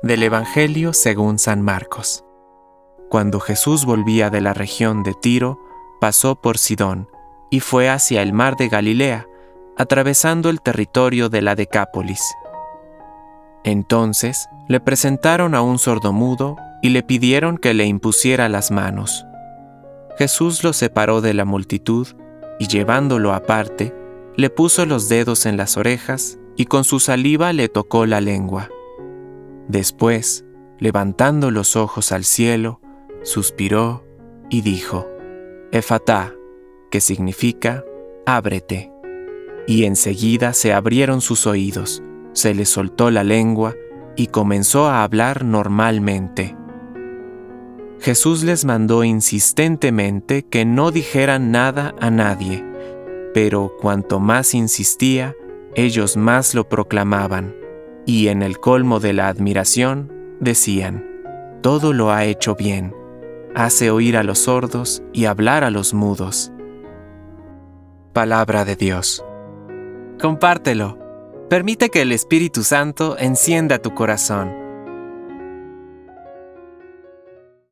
Del Evangelio según San Marcos. Cuando Jesús volvía de la región de Tiro, pasó por Sidón y fue hacia el mar de Galilea, atravesando el territorio de la Decápolis. Entonces le presentaron a un sordomudo y le pidieron que le impusiera las manos. Jesús lo separó de la multitud y llevándolo aparte, le puso los dedos en las orejas y con su saliva le tocó la lengua. Después, levantando los ojos al cielo, suspiró y dijo, Efatá, que significa, ábrete. Y enseguida se abrieron sus oídos, se le soltó la lengua y comenzó a hablar normalmente. Jesús les mandó insistentemente que no dijeran nada a nadie, pero cuanto más insistía, ellos más lo proclamaban y en el colmo de la admiración decían, todo lo ha hecho bien, hace oír a los sordos y hablar a los mudos. Palabra de Dios. Compártelo. Permite que el Espíritu Santo encienda tu corazón